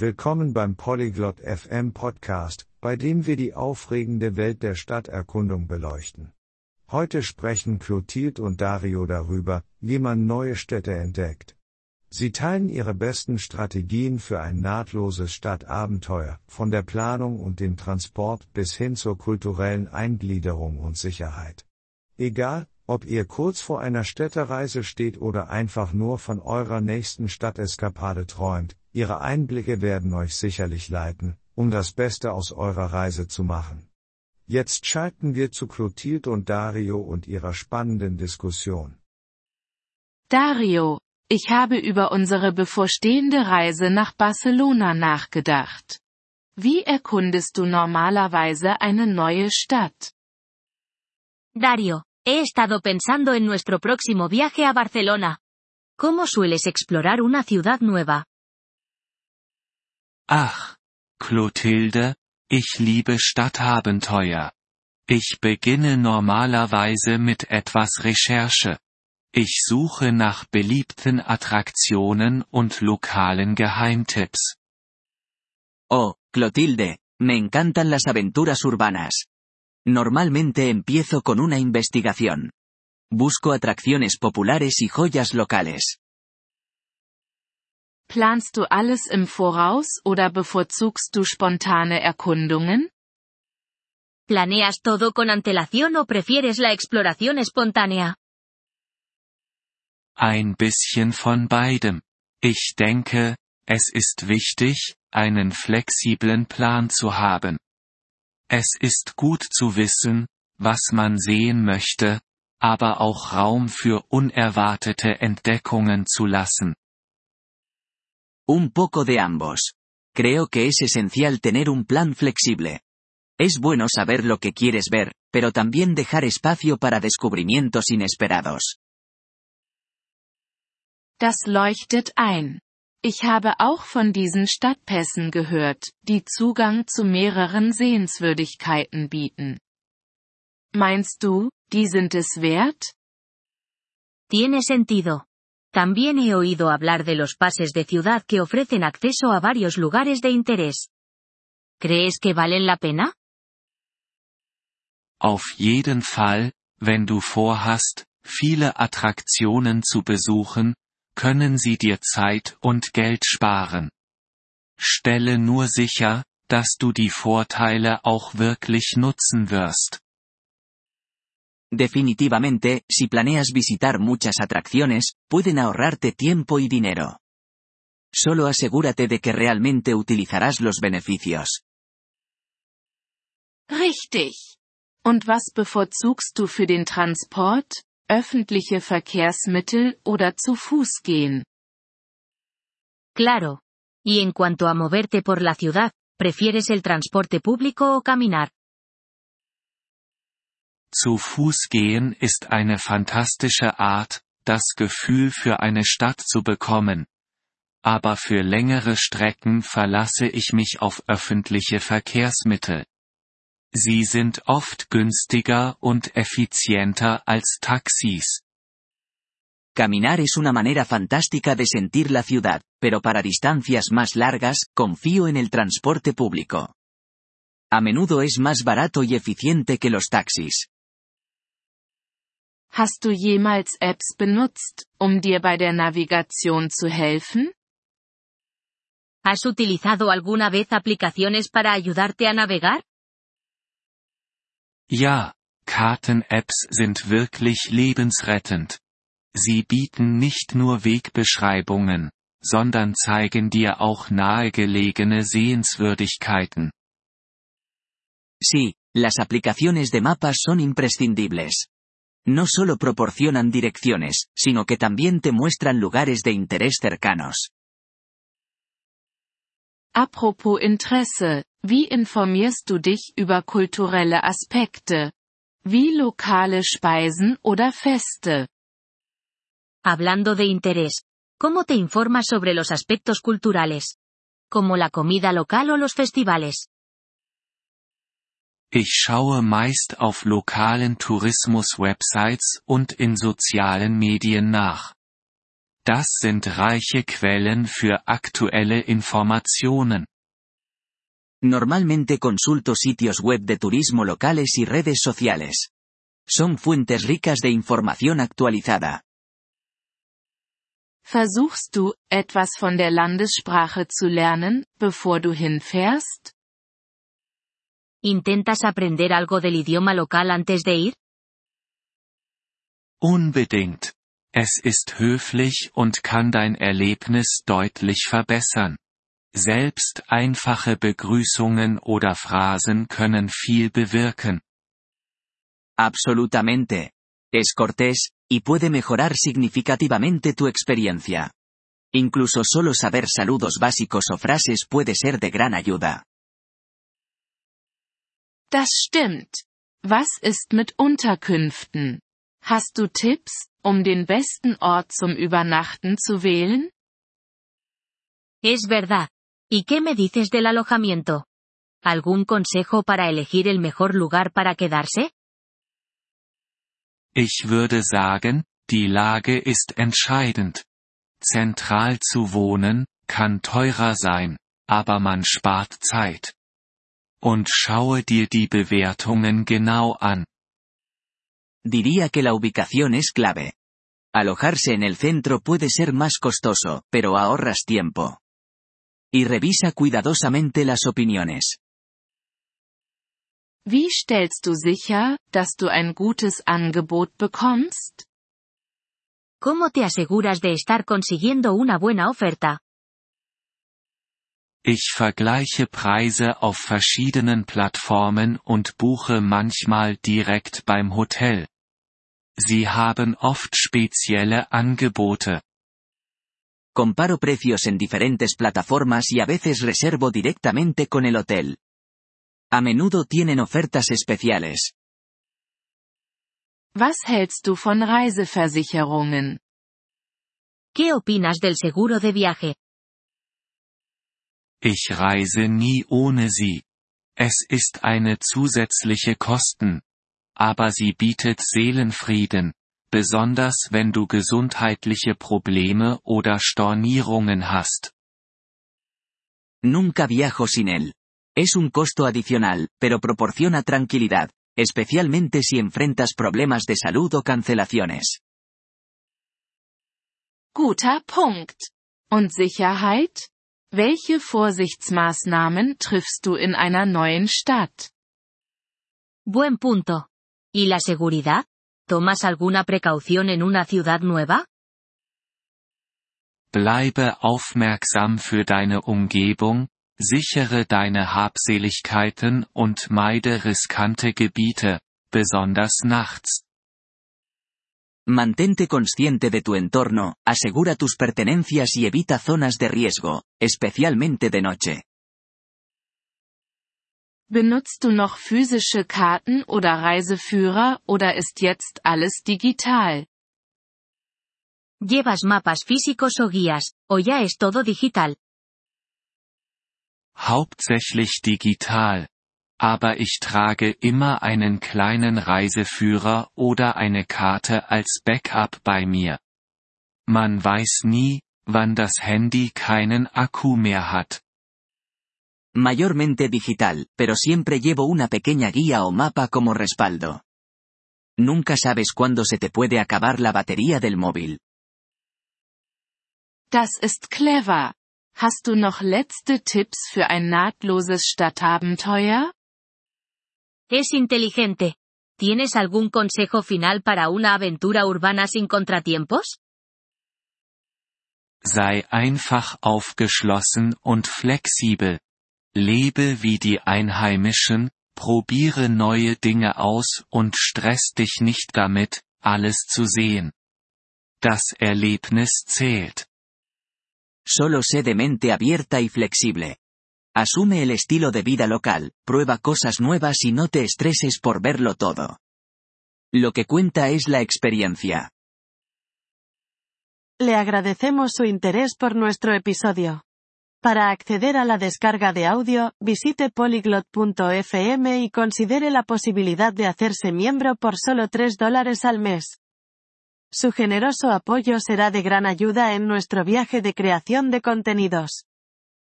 Willkommen beim Polyglot FM Podcast, bei dem wir die aufregende Welt der Stadterkundung beleuchten. Heute sprechen Clotilde und Dario darüber, wie man neue Städte entdeckt. Sie teilen ihre besten Strategien für ein nahtloses Stadtabenteuer, von der Planung und dem Transport bis hin zur kulturellen Eingliederung und Sicherheit. Egal, ob ihr kurz vor einer Städtereise steht oder einfach nur von eurer nächsten Stadteskapade träumt, ihre Einblicke werden euch sicherlich leiten, um das Beste aus eurer Reise zu machen. Jetzt schalten wir zu Clotilde und Dario und ihrer spannenden Diskussion. Dario, ich habe über unsere bevorstehende Reise nach Barcelona nachgedacht. Wie erkundest du normalerweise eine neue Stadt? Dario, he estado pensando en nuestro próximo viaje a Barcelona. ¿Cómo sueles explorar una ciudad nueva? Ach, Clotilde, ich liebe Stadtabenteuer. Ich beginne normalerweise mit etwas Recherche. Ich suche nach beliebten Attraktionen und lokalen Geheimtipps. Oh, Clotilde, me encantan las aventuras urbanas. Normalmente empiezo con una investigación. Busco atracciones populares y joyas locales. Planst du alles im Voraus oder bevorzugst du spontane Erkundungen? ¿Planeas todo con antelación o prefieres la exploración espontánea? Ein bisschen von beidem. Ich denke, es ist wichtig, einen flexiblen Plan zu haben. Es ist gut zu wissen, was man sehen möchte, aber auch Raum für unerwartete Entdeckungen zu lassen. Un poco de ambos. Creo que es esencial tener un plan flexible. Es bueno saber lo que quieres ver, pero también dejar espacio para descubrimientos inesperados. Das leuchtet ein. Ich habe auch von diesen Stadtpässen gehört, die Zugang zu mehreren Sehenswürdigkeiten bieten. Meinst du, die sind es wert? Tiene sentido. También he oído hablar de los pases de ciudad que ofrecen acceso a varios lugares de interés. ¿Crees que valen la pena? Auf jeden Fall, wenn du vorhast, viele Attraktionen zu besuchen, können sie dir Zeit und Geld sparen. Stelle nur sicher, dass du die Vorteile auch wirklich nutzen wirst. Definitivamente, si planeas visitar muchas atracciones, pueden ahorrarte tiempo y dinero. Solo asegúrate de que realmente utilizarás los beneficios. Richtig. Und was bevorzugst du für den Transport, öffentliche Verkehrsmittel oder zu Fuß gehen? Claro. Y en cuanto a moverte por la ciudad, ¿prefieres el transporte público o caminar? Zu Fuß gehen ist eine fantastische Art, das Gefühl für eine Stadt zu bekommen. Aber für längere Strecken verlasse ich mich auf öffentliche Verkehrsmittel. Sie sind oft günstiger und effizienter als Taxis. Caminar es una manera fantástica de sentir la ciudad, pero para distancias más largas, confío en el transporte público. A menudo es más barato y eficiente que los taxis. Hast du jemals Apps benutzt, um dir bei der Navigation zu helfen? ¿Has utilizado alguna vez aplicaciones para ayudarte a navegar? Ja, Karten-Apps sind wirklich lebensrettend. Sie bieten nicht nur Wegbeschreibungen, sondern zeigen dir auch nahegelegene Sehenswürdigkeiten. Sí, las aplicaciones de mapas son imprescindibles. No solo proporcionan direcciones, sino que también te muestran lugares de interés cercanos. Apropos Interesse, wie informierst du dich über kulturelle Aspekte? Wie lokale Speisen oder Feste? Hablando de interés, ¿cómo te informas sobre los aspectos culturales? Como la comida local o los festivales. Ich schaue meist auf lokalen Tourismus-Websites und in sozialen Medien nach. Das sind reiche Quellen für aktuelle Informationen. Normalmente consulto sitios web de turismo locales y redes sociales. Son fuentes ricas de información actualizada. Versuchst du, etwas von der Landessprache zu lernen, bevor du hinfährst? ¿Intentas aprender algo del idioma local antes de ir? Unbedingt. Es ist höflich und kann dein Erlebnis deutlich verbessern. Selbst einfache Begrüßungen oder Phrasen können viel bewirken. Absolutamente. Es cortés, y puede mejorar significativamente tu experiencia. Incluso solo saber saludos básicos o frases puede ser de gran ayuda. Das stimmt. Was ist mit Unterkünften? Hast du Tipps, um den besten Ort zum Übernachten zu wählen? Es verdad. ¿Y qué me dices del alojamiento? ¿Algún consejo para elegir el mejor lugar para quedarse? Ich würde sagen, die Lage ist entscheidend. Zentral zu wohnen, kann teurer sein, aber man spart Zeit. Und schaue dir die Bewertungen genau an. Diría que la ubicación es clave. Alojarse en el centro puede ser más costoso, pero ahorras tiempo. Y revisa cuidadosamente las opiniones. Wie stellst du sicher, dass du ein gutes Angebot bekommst? ¿Cómo te aseguras de estar consiguiendo una buena oferta? Ich vergleiche Preise auf verschiedenen Plattformen und buche manchmal direkt beim Hotel. Sie haben oft spezielle Angebote. Comparo precios en diferentes plataformas y a veces reservo directamente con el hotel. A menudo tienen ofertas especiales. Was hältst du von Reiseversicherungen? ¿Qué opinas del seguro de viaje? Ich reise nie ohne sie. Es ist eine zusätzliche Kosten. Aber sie bietet Seelenfrieden, besonders wenn du gesundheitliche Probleme oder Stornierungen hast. Nunca viajo sin él. Es un costo adicional, pero proporciona tranquilidad, especialmente si enfrentas problemas de salud o cancelaciones. Guter Punkt. Und Sicherheit? Welche Vorsichtsmaßnahmen triffst du in einer neuen Stadt? Buen punto. ¿Y la seguridad? ¿Tomas alguna precaución en una ciudad nueva? Bleibe aufmerksam für deine Umgebung, sichere deine Habseligkeiten und meide riskante Gebiete, besonders nachts. Mantente consciente de tu entorno, asegura tus pertenencias y evita zonas de riesgo, especialmente de noche. Benutzt du noch physische Karten oder Reiseführer oder ist jetzt alles digital? ¿Llevas mapas físicos o guías, o ya es todo digital? Hauptsächlich digital. Aber ich trage immer einen kleinen Reiseführer oder eine Karte als Backup bei mir. Man weiß nie, wann das Handy keinen Akku mehr hat. Mayormente digital, pero siempre llevo una pequeña guía o mapa como respaldo. Nunca sabes cuándo se te puede acabar la batería del móvil. Das ist clever. Hast du noch letzte Tipps für ein nahtloses Stadtabenteuer? Es inteligente. ¿Tienes algún consejo final para una aventura urbana sin contratiempos? Sei einfach aufgeschlossen und flexibel. Lebe wie die Einheimischen, probiere neue Dinge aus und stress dich nicht damit, alles zu sehen. Das Erlebnis zählt. Solo sé de mente abierta y flexible. Asume el estilo de vida local, prueba cosas nuevas y no te estreses por verlo todo. Lo que cuenta es la experiencia. Le agradecemos su interés por nuestro episodio. Para acceder a la descarga de audio, visite polyglot.fm y considere la posibilidad de hacerse miembro por solo 3 dólares al mes. Su generoso apoyo será de gran ayuda en nuestro viaje de creación de contenidos.